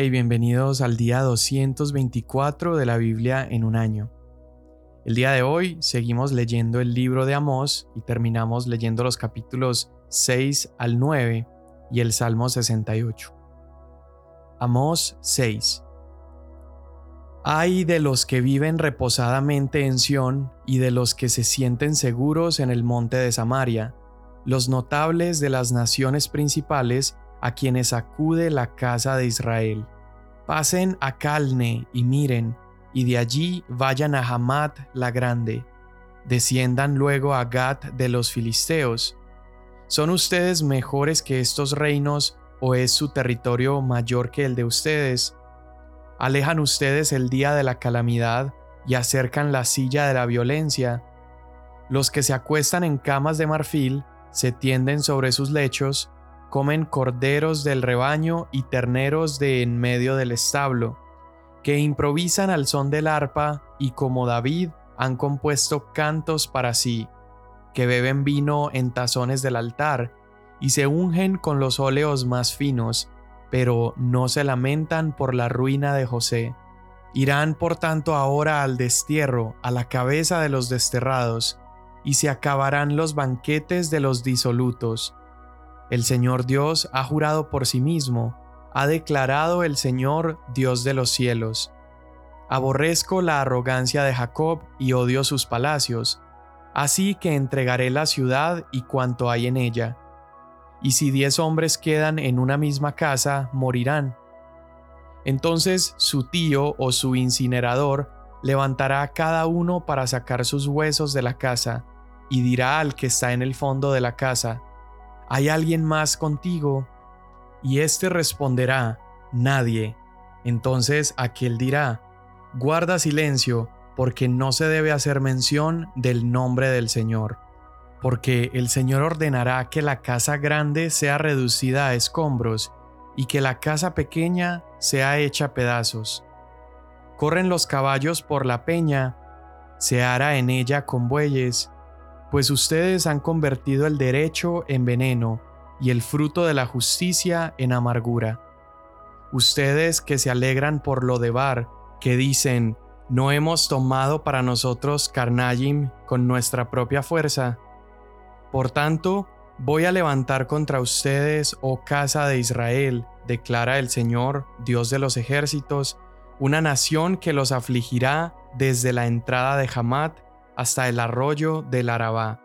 Hey, bienvenidos al día 224 de la Biblia en un año. El día de hoy seguimos leyendo el libro de Amós y terminamos leyendo los capítulos 6 al 9 y el Salmo 68. Amós 6. Ay de los que viven reposadamente en Sión y de los que se sienten seguros en el monte de Samaria, los notables de las naciones principales a quienes acude la casa de Israel. Pasen a Calne y miren, y de allí vayan a Hamat la grande. Desciendan luego a Gat de los filisteos. ¿Son ustedes mejores que estos reinos o es su territorio mayor que el de ustedes? Alejan ustedes el día de la calamidad y acercan la silla de la violencia. Los que se acuestan en camas de marfil se tienden sobre sus lechos, comen corderos del rebaño y terneros de en medio del establo, que improvisan al son del arpa y como David han compuesto cantos para sí, que beben vino en tazones del altar y se ungen con los óleos más finos, pero no se lamentan por la ruina de José. Irán por tanto ahora al destierro, a la cabeza de los desterrados, y se acabarán los banquetes de los disolutos, el Señor Dios ha jurado por sí mismo, ha declarado el Señor Dios de los cielos. Aborrezco la arrogancia de Jacob y odio sus palacios, así que entregaré la ciudad y cuanto hay en ella. Y si diez hombres quedan en una misma casa, morirán. Entonces su tío o su incinerador levantará a cada uno para sacar sus huesos de la casa, y dirá al que está en el fondo de la casa, ¿Hay alguien más contigo? Y éste responderá, Nadie. Entonces aquel dirá, Guarda silencio, porque no se debe hacer mención del nombre del Señor. Porque el Señor ordenará que la casa grande sea reducida a escombros, y que la casa pequeña sea hecha pedazos. Corren los caballos por la peña, se hará en ella con bueyes, pues ustedes han convertido el derecho en veneno y el fruto de la justicia en amargura. Ustedes que se alegran por lo de Bar, que dicen, ¿no hemos tomado para nosotros Carnayim con nuestra propia fuerza? Por tanto, voy a levantar contra ustedes, oh casa de Israel, declara el Señor, Dios de los ejércitos, una nación que los afligirá desde la entrada de Hamat hasta el arroyo del Arabá.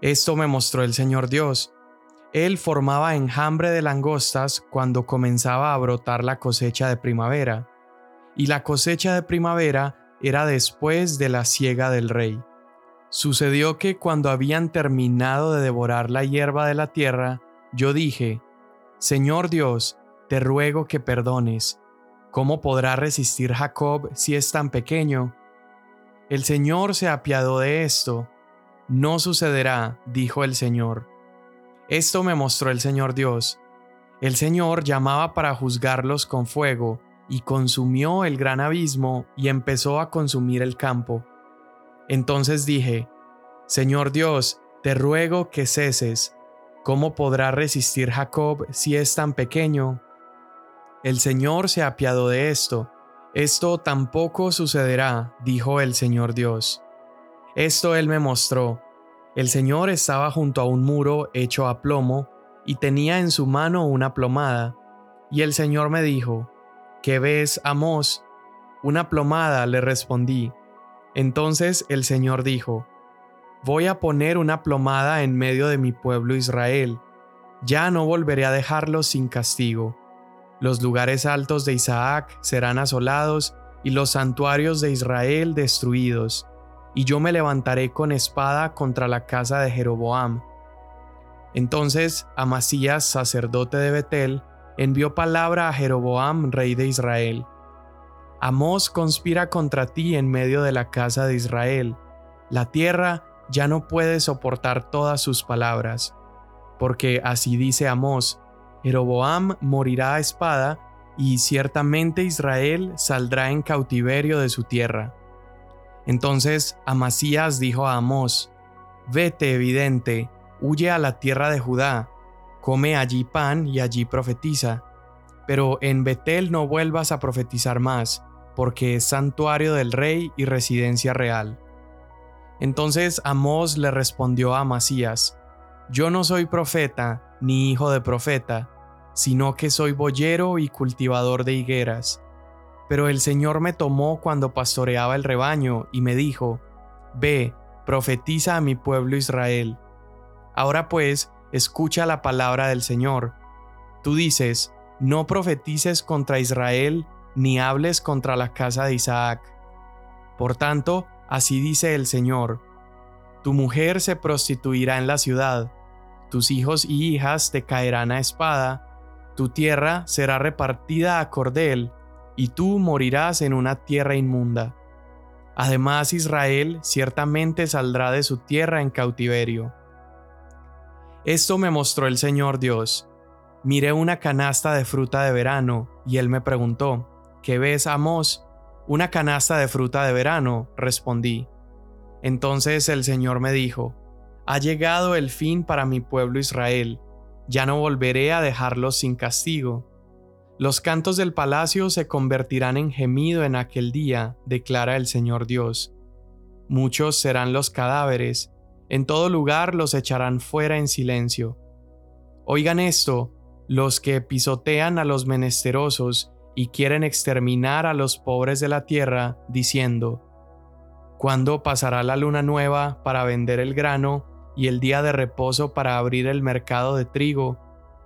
Esto me mostró el Señor Dios. Él formaba enjambre de langostas cuando comenzaba a brotar la cosecha de primavera, y la cosecha de primavera era después de la siega del rey. Sucedió que cuando habían terminado de devorar la hierba de la tierra, yo dije, Señor Dios, te ruego que perdones. ¿Cómo podrá resistir Jacob si es tan pequeño? El Señor se apiadó de esto. No sucederá, dijo el Señor. Esto me mostró el Señor Dios. El Señor llamaba para juzgarlos con fuego, y consumió el gran abismo y empezó a consumir el campo. Entonces dije, Señor Dios, te ruego que ceses. ¿Cómo podrá resistir Jacob si es tan pequeño? El Señor se apiadó de esto, esto tampoco sucederá, dijo el Señor Dios. Esto él me mostró. El Señor estaba junto a un muro hecho a plomo, y tenía en su mano una plomada. Y el Señor me dijo, ¿Qué ves, Amos? Una plomada, le respondí. Entonces el Señor dijo, Voy a poner una plomada en medio de mi pueblo Israel. Ya no volveré a dejarlo sin castigo los lugares altos de Isaac serán asolados y los santuarios de Israel destruidos, y yo me levantaré con espada contra la casa de Jeroboam. Entonces Amasías, sacerdote de Betel, envió palabra a Jeroboam, rey de Israel. Amós conspira contra ti en medio de la casa de Israel. La tierra ya no puede soportar todas sus palabras. Porque así dice Amós, Jeroboam morirá a espada, y ciertamente Israel saldrá en cautiverio de su tierra. Entonces Amasías dijo a Amós, Vete, evidente, huye a la tierra de Judá, come allí pan y allí profetiza. pero en Betel no vuelvas a profetizar más, porque es santuario del rey y residencia real. Entonces Amós le respondió a Amasías, Yo no soy profeta, ni hijo de profeta, sino que soy boyero y cultivador de higueras. Pero el Señor me tomó cuando pastoreaba el rebaño y me dijo, Ve, profetiza a mi pueblo Israel. Ahora pues, escucha la palabra del Señor. Tú dices, no profetices contra Israel, ni hables contra la casa de Isaac. Por tanto, así dice el Señor, tu mujer se prostituirá en la ciudad, tus hijos y hijas te caerán a espada, tu tierra será repartida a cordel, y tú morirás en una tierra inmunda. Además Israel ciertamente saldrá de su tierra en cautiverio. Esto me mostró el Señor Dios. Miré una canasta de fruta de verano, y él me preguntó, ¿Qué ves, Amos? Una canasta de fruta de verano, respondí. Entonces el Señor me dijo, Ha llegado el fin para mi pueblo Israel, ya no volveré a dejarlos sin castigo. Los cantos del palacio se convertirán en gemido en aquel día, declara el Señor Dios. Muchos serán los cadáveres, en todo lugar los echarán fuera en silencio. Oigan esto, los que pisotean a los menesterosos y quieren exterminar a los pobres de la tierra, diciendo, ¿Cuándo pasará la luna nueva para vender el grano y el día de reposo para abrir el mercado de trigo,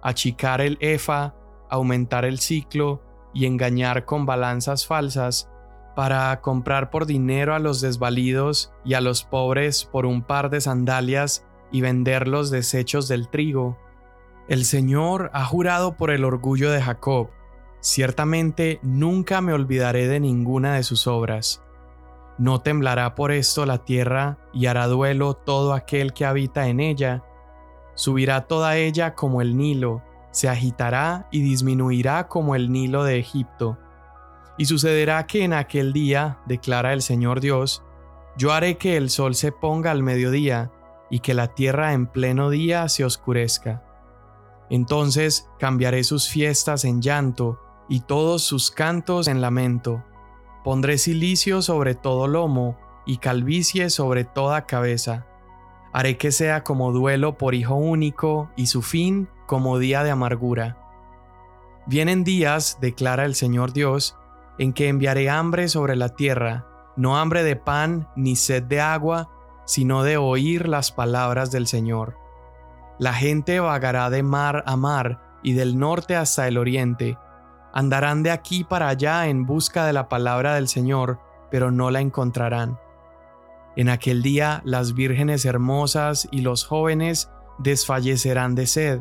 achicar el efa, aumentar el ciclo y engañar con balanzas falsas, para comprar por dinero a los desvalidos y a los pobres por un par de sandalias y vender los desechos del trigo. El Señor ha jurado por el orgullo de Jacob, ciertamente nunca me olvidaré de ninguna de sus obras. No temblará por esto la tierra y hará duelo todo aquel que habita en ella. Subirá toda ella como el Nilo, se agitará y disminuirá como el Nilo de Egipto. Y sucederá que en aquel día, declara el Señor Dios, yo haré que el sol se ponga al mediodía y que la tierra en pleno día se oscurezca. Entonces cambiaré sus fiestas en llanto y todos sus cantos en lamento Pondré silicio sobre todo lomo y calvicie sobre toda cabeza. Haré que sea como duelo por hijo único y su fin como día de amargura. Vienen días, declara el Señor Dios, en que enviaré hambre sobre la tierra, no hambre de pan ni sed de agua, sino de oír las palabras del Señor. La gente vagará de mar a mar y del norte hasta el oriente, Andarán de aquí para allá en busca de la palabra del Señor, pero no la encontrarán. En aquel día las vírgenes hermosas y los jóvenes desfallecerán de sed.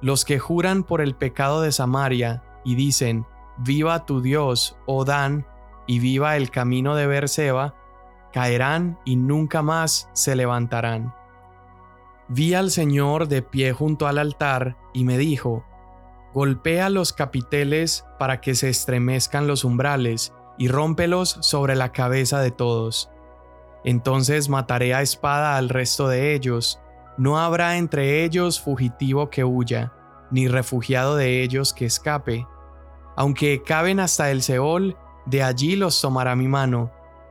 Los que juran por el pecado de Samaria y dicen, Viva tu Dios, oh Dan, y viva el camino de Berseba, caerán y nunca más se levantarán. Vi al Señor de pie junto al altar y me dijo, Golpea los capiteles para que se estremezcan los umbrales y rómpelos sobre la cabeza de todos. Entonces mataré a espada al resto de ellos, no habrá entre ellos fugitivo que huya, ni refugiado de ellos que escape. Aunque caben hasta el Seol, de allí los tomará mi mano,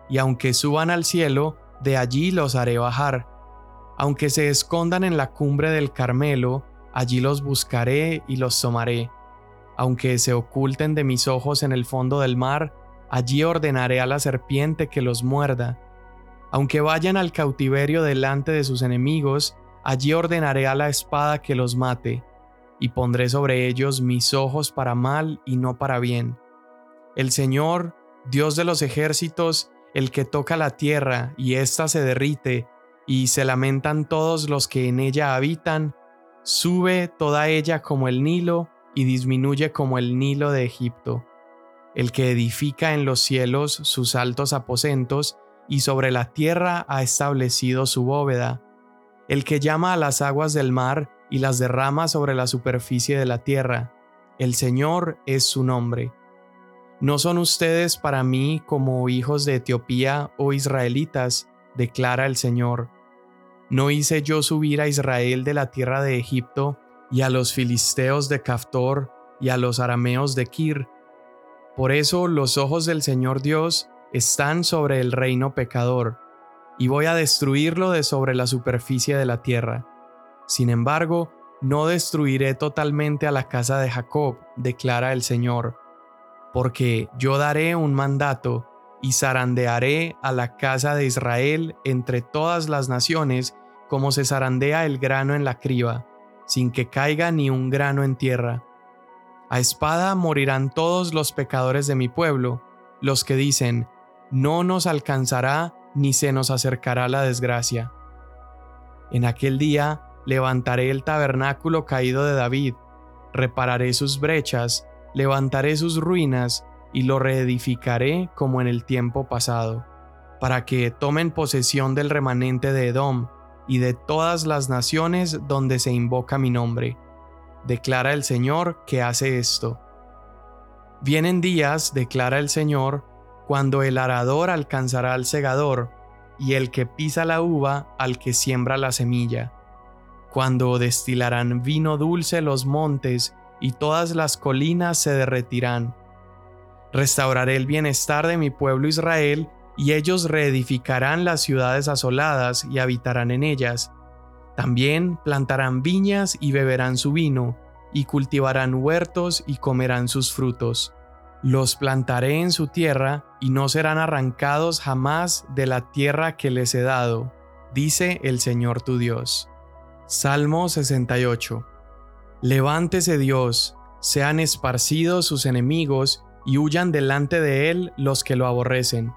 y aunque suban al cielo, de allí los haré bajar. Aunque se escondan en la cumbre del Carmelo, allí los buscaré y los tomaré. Aunque se oculten de mis ojos en el fondo del mar, allí ordenaré a la serpiente que los muerda. Aunque vayan al cautiverio delante de sus enemigos, allí ordenaré a la espada que los mate, y pondré sobre ellos mis ojos para mal y no para bien. El Señor, Dios de los ejércitos, el que toca la tierra y ésta se derrite, y se lamentan todos los que en ella habitan, Sube toda ella como el Nilo y disminuye como el Nilo de Egipto, el que edifica en los cielos sus altos aposentos y sobre la tierra ha establecido su bóveda, el que llama a las aguas del mar y las derrama sobre la superficie de la tierra. El Señor es su nombre. No son ustedes para mí como hijos de Etiopía o israelitas, declara el Señor ¿No hice yo subir a Israel de la tierra de Egipto y a los filisteos de Caftor y a los arameos de Kir. Por eso los ojos del Señor Dios están sobre el reino pecador, y voy a destruirlo de sobre la superficie de la tierra. Sin embargo, no destruiré totalmente a la casa de Jacob, declara el Señor, porque yo daré un mandato y zarandearé a la casa de Israel entre todas las naciones como se zarandea el grano en la criba, sin que caiga ni un grano en tierra. A espada morirán todos los pecadores de mi pueblo, los que dicen, no nos alcanzará ni se nos acercará la desgracia. En aquel día levantaré el tabernáculo caído de David, repararé sus brechas, levantaré sus ruinas y lo reedificaré como en el tiempo pasado, para que tomen posesión del remanente de Edom y de todas las naciones donde se invoca mi nombre. Declara el Señor que hace esto. Vienen días, declara el Señor, cuando el arador alcanzará al segador, y el que pisa la uva al que siembra la semilla, cuando destilarán vino dulce los montes y todas las colinas se derretirán. Restauraré el bienestar de mi pueblo Israel, y ellos reedificarán las ciudades asoladas y habitarán en ellas. También plantarán viñas y beberán su vino, y cultivarán huertos y comerán sus frutos. Los plantaré en su tierra, y no serán arrancados jamás de la tierra que les he dado, dice el Señor tu Dios. Salmo 68 Levántese Dios, sean esparcidos sus enemigos, y huyan delante de él los que lo aborrecen.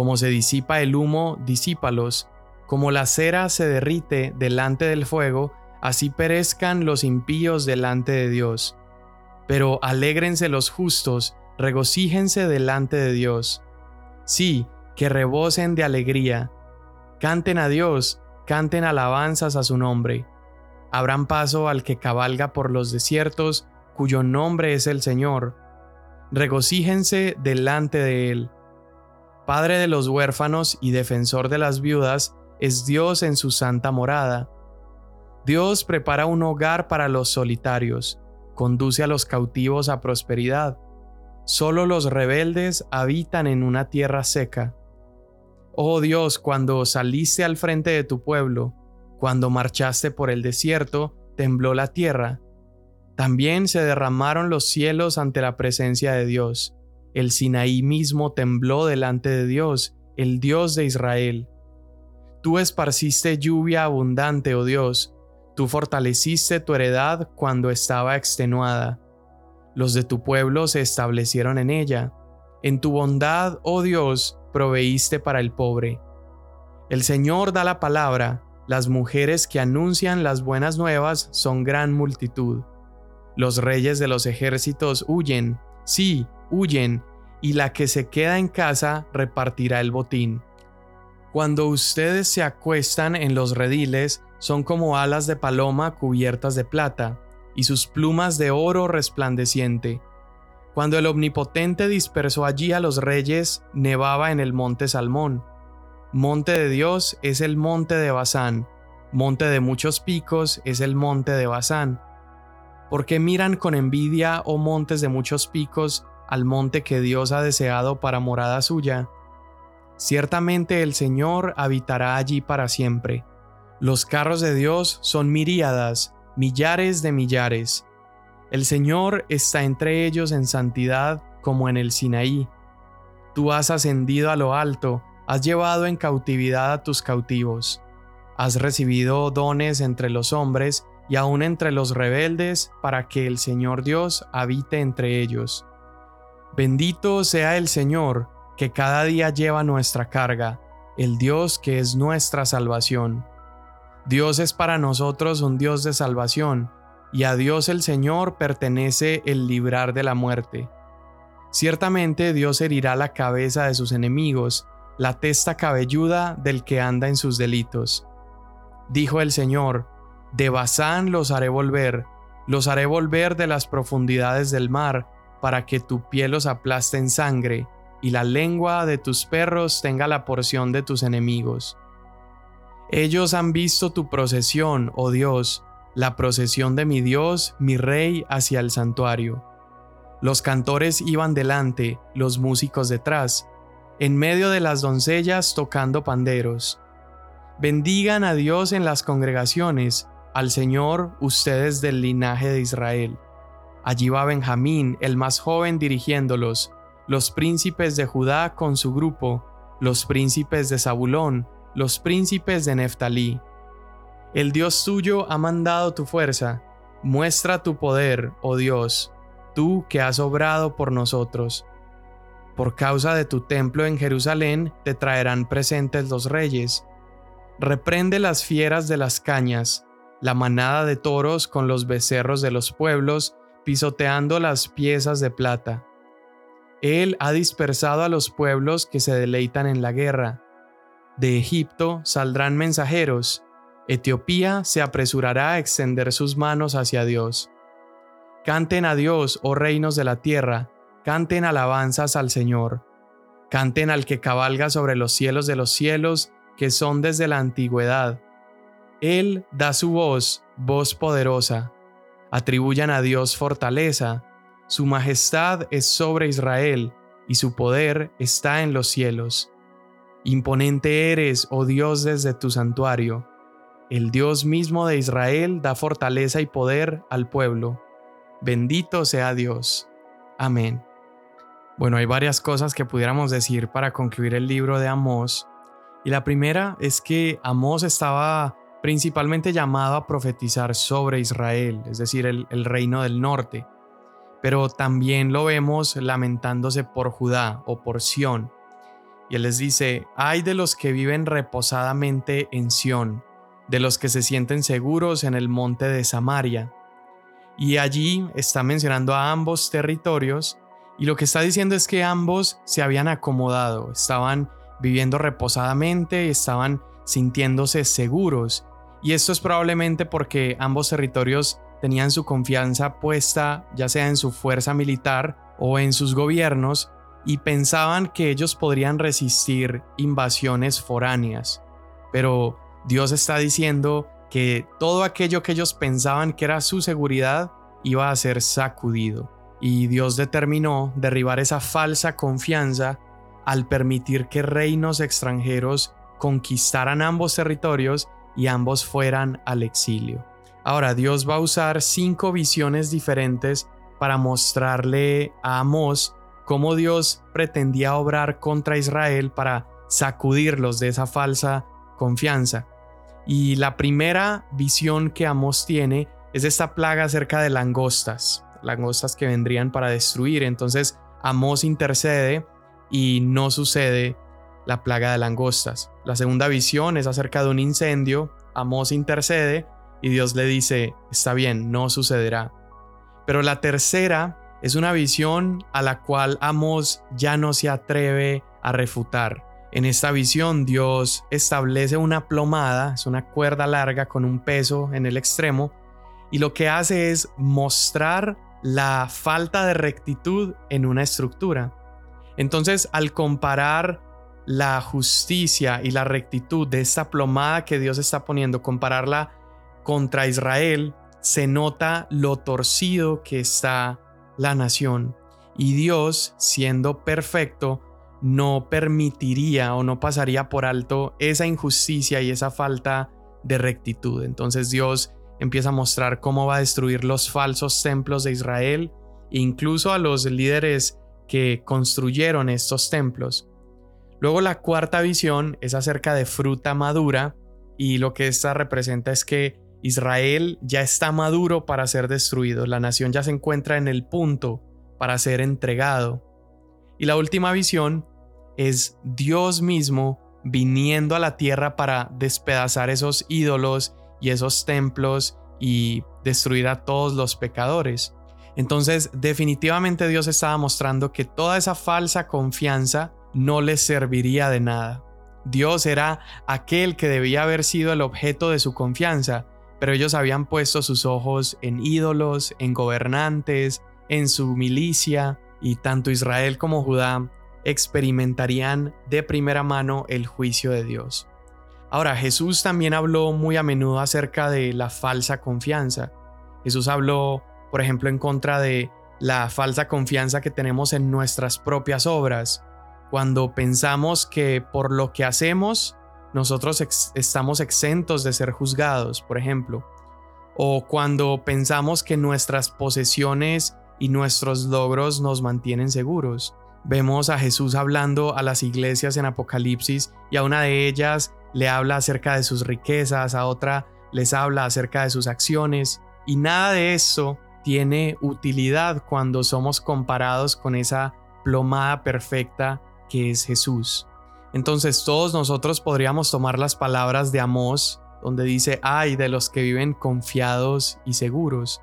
Como se disipa el humo, disípalos, como la cera se derrite delante del fuego, así perezcan los impíos delante de Dios. Pero alégrense los justos, regocíjense delante de Dios. Sí, que rebosen de alegría. Canten a Dios, canten alabanzas a su nombre Abran paso al que cabalga por los desiertos, cuyo nombre es el Señor. Regocíjense delante de él. Padre de los huérfanos y defensor de las viudas, es Dios en su santa morada. Dios prepara un hogar para los solitarios, conduce a los cautivos a prosperidad. Solo los rebeldes habitan en una tierra seca. Oh Dios, cuando saliste al frente de tu pueblo, cuando marchaste por el desierto, tembló la tierra. También se derramaron los cielos ante la presencia de Dios. El Sinaí mismo tembló delante de Dios, el Dios de Israel. Tú esparciste lluvia abundante, oh Dios, tú fortaleciste tu heredad cuando estaba extenuada. Los de tu pueblo se establecieron en ella. En tu bondad, oh Dios, proveíste para el pobre. El Señor da la palabra, las mujeres que anuncian las buenas nuevas son gran multitud. Los reyes de los ejércitos huyen, sí, huyen, y la que se queda en casa repartirá el botín. Cuando ustedes se acuestan en los rediles, son como alas de paloma cubiertas de plata, y sus plumas de oro resplandeciente. Cuando el Omnipotente dispersó allí a los reyes, nevaba en el monte Salmón, Monte de Dios es el monte de Basán, monte de muchos picos es el monte de Basán. Porque miran con envidia, oh montes de muchos picos, al monte que Dios ha deseado para morada suya? Ciertamente el Señor habitará allí para siempre. Los carros de Dios son miríadas, millares de millares. El Señor está entre ellos en santidad como en el Sinaí. Tú has ascendido a lo alto, Has llevado en cautividad a tus cautivos. Has recibido dones entre los hombres y aún entre los rebeldes para que el Señor Dios habite entre ellos. Bendito sea el Señor, que cada día lleva nuestra carga, el Dios que es nuestra salvación. Dios es para nosotros un Dios de salvación, y a Dios el Señor pertenece el librar de la muerte. Ciertamente Dios herirá la cabeza de sus enemigos, la testa cabelluda del que anda en sus delitos. Dijo el Señor, de Bazán los haré volver, los haré volver de las profundidades del mar, para que tu piel los aplaste en sangre, y la lengua de tus perros tenga la porción de tus enemigos. Ellos han visto tu procesión, oh Dios, la procesión de mi Dios, mi Rey, hacia el santuario. Los cantores iban delante, los músicos detrás, en medio de las doncellas tocando panderos. Bendigan a Dios en las congregaciones, al Señor ustedes del linaje de Israel. Allí va Benjamín, el más joven, dirigiéndolos, los príncipes de Judá con su grupo, los príncipes de Zabulón, los príncipes de Neftalí. El Dios tuyo ha mandado tu fuerza, muestra tu poder, oh Dios, tú que has obrado por nosotros. Por causa de tu templo en Jerusalén te traerán presentes los reyes. Reprende las fieras de las cañas, la manada de toros con los becerros de los pueblos, pisoteando las piezas de plata. Él ha dispersado a los pueblos que se deleitan en la guerra. De Egipto saldrán mensajeros. Etiopía se apresurará a extender sus manos hacia Dios. Canten a Dios, oh reinos de la tierra, canten alabanzas al Señor. Canten al que cabalga sobre los cielos de los cielos, que son desde la antigüedad. Él da su voz, voz poderosa. Atribuyan a Dios fortaleza su majestad es sobre Israel, y su poder está en los cielos. Imponente eres, oh Dios, desde tu santuario. El Dios mismo de Israel da fortaleza y poder al pueblo. Bendito sea Dios. Amén. Bueno, hay varias cosas que pudiéramos decir para concluir el libro de Amós. Y la primera es que Amós estaba principalmente llamado a profetizar sobre Israel, es decir, el, reino del norte pero también lo vemos lamentándose por Judá o por Sión. Y él les dice, ay de los que viven reposadamente en Sión, de los que se sienten seguros en el monte de Samaria. Y allí está mencionando a ambos territorios y lo que está diciendo es que ambos se habían acomodado, estaban viviendo reposadamente, estaban sintiéndose seguros. Y esto es probablemente porque ambos territorios tenían su confianza puesta ya sea en su fuerza militar o en sus gobiernos y pensaban que ellos podrían resistir invasiones foráneas. Pero Dios está diciendo que todo aquello que ellos pensaban que era su seguridad iba a ser sacudido. Y Dios determinó derribar esa falsa confianza al permitir que reinos extranjeros conquistaran ambos territorios y ambos fueran al exilio. Ahora Dios va a usar cinco visiones diferentes para mostrarle a Amós cómo Dios pretendía obrar contra Israel para sacudirlos de esa falsa confianza. Y la primera visión que Amós tiene es esta plaga acerca de langostas, langostas que vendrían para destruir. Entonces Amós intercede y no sucede la plaga de langostas. La segunda visión es acerca de un incendio. Amós intercede y Dios le dice, está bien, no sucederá. Pero la tercera es una visión a la cual Amos ya no se atreve a refutar. En esta visión Dios establece una plomada, es una cuerda larga con un peso en el extremo, y lo que hace es mostrar la falta de rectitud en una estructura. Entonces, al comparar la justicia y la rectitud de esta plomada que Dios está poniendo, compararla contra Israel, se nota lo torcido que está la nación. Y Dios, siendo perfecto, no permitiría o no pasaría por alto esa injusticia y esa falta de rectitud. Entonces Dios empieza a mostrar cómo va a destruir los falsos templos de Israel, incluso a los líderes que construyeron estos templos. Luego la cuarta visión es acerca de fruta madura y lo que esta representa es que Israel ya está maduro para ser destruido, la nación ya se encuentra en el punto para ser entregado. Y la última visión es Dios mismo viniendo a la tierra para despedazar esos ídolos y esos templos y destruir a todos los pecadores. Entonces definitivamente Dios estaba mostrando que toda esa falsa confianza no les serviría de nada. Dios era aquel que debía haber sido el objeto de su confianza, pero ellos habían puesto sus ojos en ídolos, en gobernantes, en su milicia, y tanto Israel como Judá experimentarían de primera mano el juicio de Dios. Ahora, Jesús también habló muy a menudo acerca de la falsa confianza. Jesús habló, por ejemplo, en contra de la falsa confianza que tenemos en nuestras propias obras, cuando pensamos que por lo que hacemos nosotros estamos exentos de ser juzgados, por ejemplo, o cuando pensamos que nuestras posesiones y nuestros logros nos mantienen seguros. Vemos a Jesús hablando a las iglesias en Apocalipsis y a una de ellas le habla acerca de sus riquezas, a otra les habla acerca de sus acciones y nada de eso tiene utilidad cuando somos comparados con esa plomada perfecta que es Jesús. Entonces todos nosotros podríamos tomar las palabras de Amós, donde dice, ay de los que viven confiados y seguros.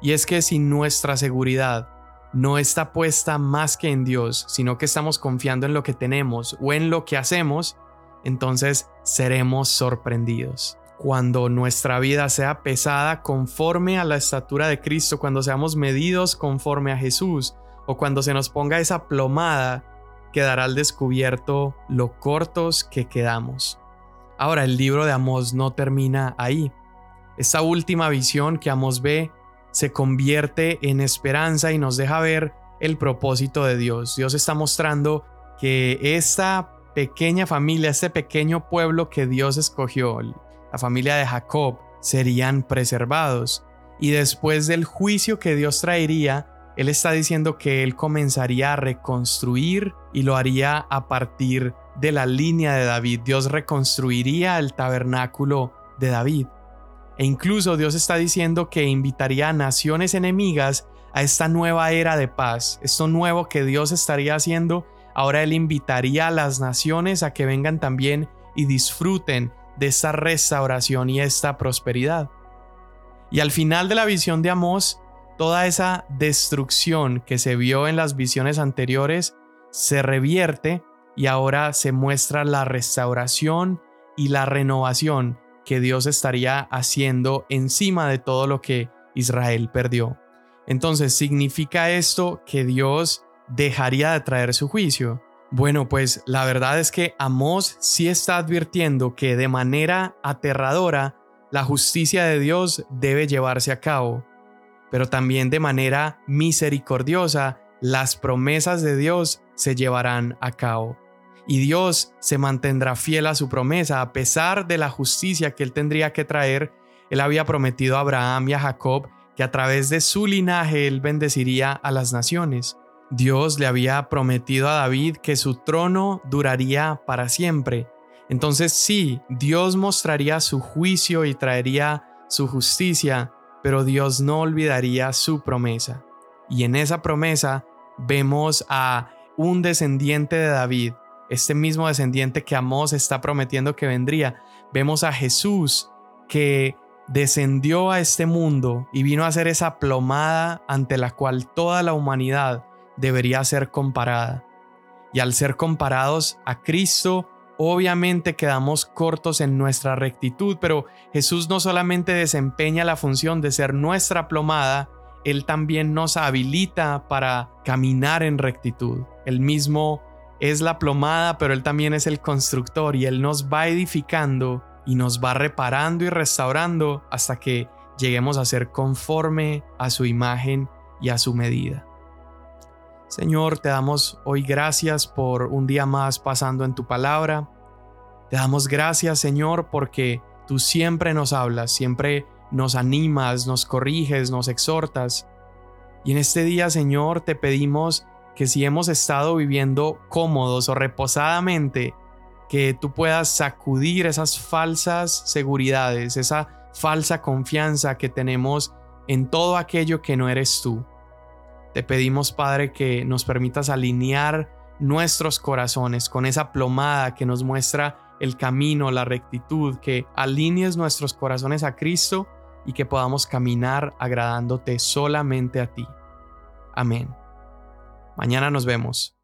Y es que si nuestra seguridad no está puesta más que en Dios, sino que estamos confiando en lo que tenemos o en lo que hacemos, entonces seremos sorprendidos. Cuando nuestra vida sea pesada conforme a la estatura de Cristo, cuando seamos medidos conforme a Jesús, o cuando se nos ponga esa plomada, quedará al descubierto lo cortos que quedamos. Ahora, el libro de Amós no termina ahí. Esta última visión que Amós ve se convierte en esperanza y nos deja ver el propósito de Dios. Dios está mostrando que esta pequeña familia, este pequeño pueblo que Dios escogió, la familia de Jacob, serían preservados. Y después del juicio que Dios traería, Él está diciendo que Él comenzaría a reconstruir y lo haría a partir de la línea de David. Dios reconstruiría el tabernáculo de David. E incluso Dios está diciendo que invitaría a naciones enemigas a esta nueva era de paz, esto nuevo que Dios estaría haciendo. Ahora Él invitaría a las naciones a que vengan también y disfruten de esta restauración y esta prosperidad. Y al final de la visión de Amós, toda esa destrucción que se vio en las visiones anteriores se revierte y ahora se muestra la restauración y la renovación que Dios estaría haciendo encima de todo lo que Israel perdió. Entonces, ¿significa esto que Dios dejaría de traer su juicio? Bueno, pues la verdad es que Amós sí está advirtiendo que de manera aterradora la justicia de Dios debe llevarse a cabo, pero también de manera misericordiosa las promesas de Dios se llevarán a cabo y Dios se mantendrá fiel a su promesa a pesar de la justicia que él tendría que traer. Él había prometido a Abraham y a Jacob que a través de su linaje él bendeciría a las naciones. Dios le había prometido a David que su trono duraría para siempre. Entonces sí, Dios mostraría su juicio y traería su justicia, pero Dios no olvidaría su promesa. Y en esa promesa vemos a un descendiente de David, este mismo descendiente que Amós está prometiendo que vendría. Vemos a Jesús que descendió a este mundo y vino a ser esa plomada ante la cual toda la humanidad debería ser comparada. Y al ser comparados a Cristo, obviamente quedamos cortos en nuestra rectitud, pero Jesús no solamente desempeña la función de ser nuestra plomada, Él también nos habilita para caminar en rectitud. El mismo es la plomada, pero Él también es el constructor y Él nos va edificando y nos va reparando y restaurando hasta que lleguemos a ser conforme a su imagen y a su medida. Señor, te damos hoy gracias por un día más pasando en tu palabra. Te damos gracias, Señor, porque tú siempre nos hablas, siempre nos animas, nos corriges, nos exhortas. Y en este día, Señor, te pedimos que si hemos estado viviendo cómodos o reposadamente, que tú puedas sacudir esas falsas seguridades, esa falsa confianza que tenemos en todo aquello que no eres tú. Te pedimos, Padre, que nos permitas alinear nuestros corazones con esa plomada que nos muestra el camino, la rectitud, que alinees nuestros corazones a Cristo y que podamos caminar agradándote solamente a ti. Amén. Mañana nos vemos.